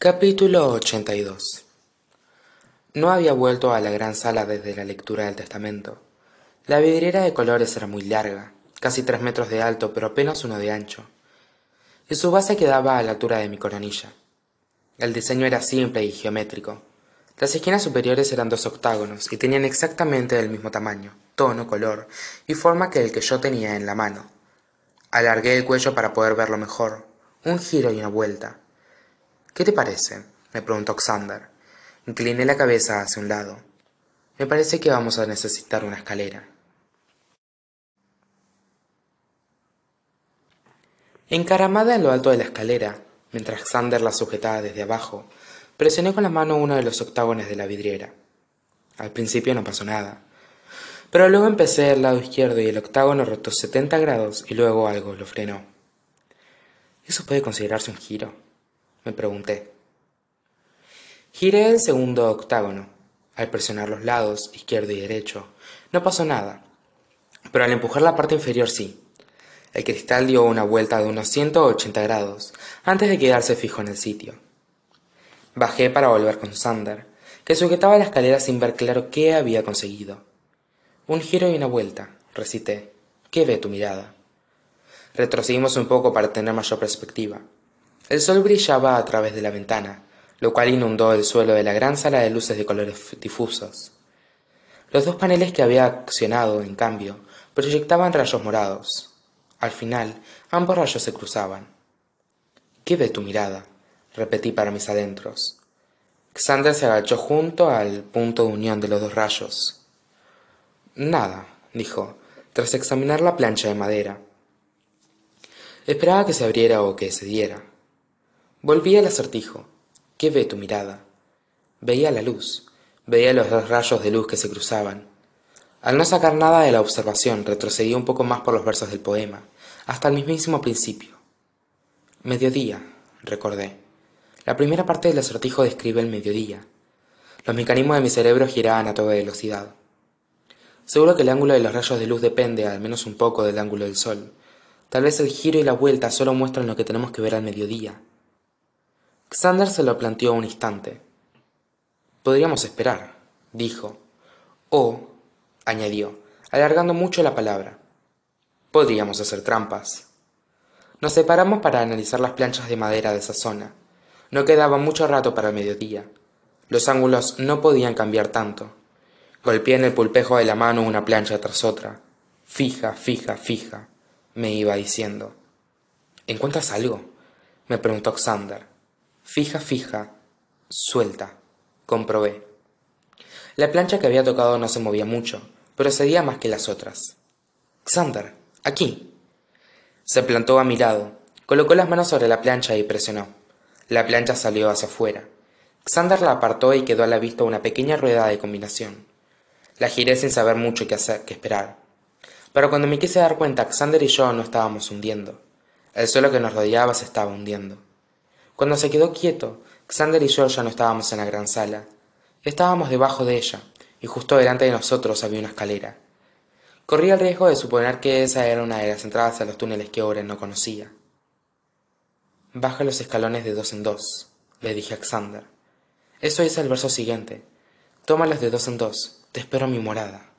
capítulo ochenta y dos. No había vuelto a la gran sala desde la lectura del testamento. La vidriera de colores era muy larga casi tres metros de alto pero apenas uno de ancho y su base quedaba a la altura de mi coronilla. El diseño era simple y geométrico. Las esquinas superiores eran dos octágonos y tenían exactamente el mismo tamaño tono color y forma que el que yo tenía en la mano. Alargué el cuello para poder verlo mejor un giro y una vuelta qué te parece me preguntó xander. Incliné la cabeza hacia un lado. Me parece que vamos a necesitar una escalera. Encaramada en lo alto de la escalera mientras xander la sujetaba desde abajo presioné con la mano uno de los octágonos de la vidriera. Al principio no pasó nada pero luego empecé el lado izquierdo y el octágono rotó setenta grados y luego algo lo frenó. Eso puede considerarse un giro me pregunté. Giré el segundo octágono. Al presionar los lados izquierdo y derecho no pasó nada. Pero al empujar la parte inferior sí. El cristal dio una vuelta de unos ciento ochenta grados antes de quedarse fijo en el sitio. Bajé para volver con sander que sujetaba la escalera sin ver claro qué había conseguido. Un giro y una vuelta recité. Qué ve tu mirada retrocedimos un poco para tener mayor perspectiva el sol brillaba a través de la ventana lo cual inundó el suelo de la gran sala de luces de colores difusos. Los dos paneles que había accionado en cambio proyectaban rayos morados. Al final ambos rayos se cruzaban. Qué ve tu mirada repetí para mis adentros. Xander se agachó junto al punto de unión de los dos rayos. Nada dijo tras examinar la plancha de madera. Esperaba que se abriera o que cediera volví al acertijo. Qué ve tu mirada veía la luz. Veía los dos rayos de luz que se cruzaban. Al no sacar nada de la observación retrocedí un poco más por los versos del poema hasta el mismísimo principio. Mediodía recordé. La primera parte del acertijo describe el mediodía. Los mecanismos de mi cerebro giraban a toda velocidad. Seguro que el ángulo de los rayos de luz depende al menos un poco del ángulo del sol. Tal vez el giro y la vuelta solo muestran lo que tenemos que ver al mediodía xander se lo planteó un instante. Podríamos esperar dijo. O añadió alargando mucho la palabra podríamos hacer trampas. Nos separamos para analizar las planchas de madera de esa zona. No quedaba mucho rato para el mediodía. Los ángulos no podían cambiar tanto. Golpeé en el pulpejo de la mano una plancha tras otra. Fija fija fija me iba diciendo. Encuentras algo me preguntó xander fija fija suelta comprobé. La plancha que había tocado no se movía mucho pero cedía más que las otras. Xander aquí. Se plantó a mi lado colocó las manos sobre la plancha y presionó. La plancha salió hacia afuera. Xander la apartó y quedó a la vista una pequeña rueda de combinación. La giré sin saber mucho qué hacer qué esperar. Pero cuando me quise dar cuenta xander y yo no estábamos hundiendo. El suelo que nos rodeaba se estaba hundiendo cuando se quedó quieto xander y yo ya no estábamos en la gran sala. Estábamos debajo de ella y justo delante de nosotros había una escalera. Corría el riesgo de suponer que esa era una de las entradas a los túneles que oren no conocía. Baja los escalones de dos en dos le dije a xander. Eso es el verso siguiente. Tómalos de dos en dos te espero en mi morada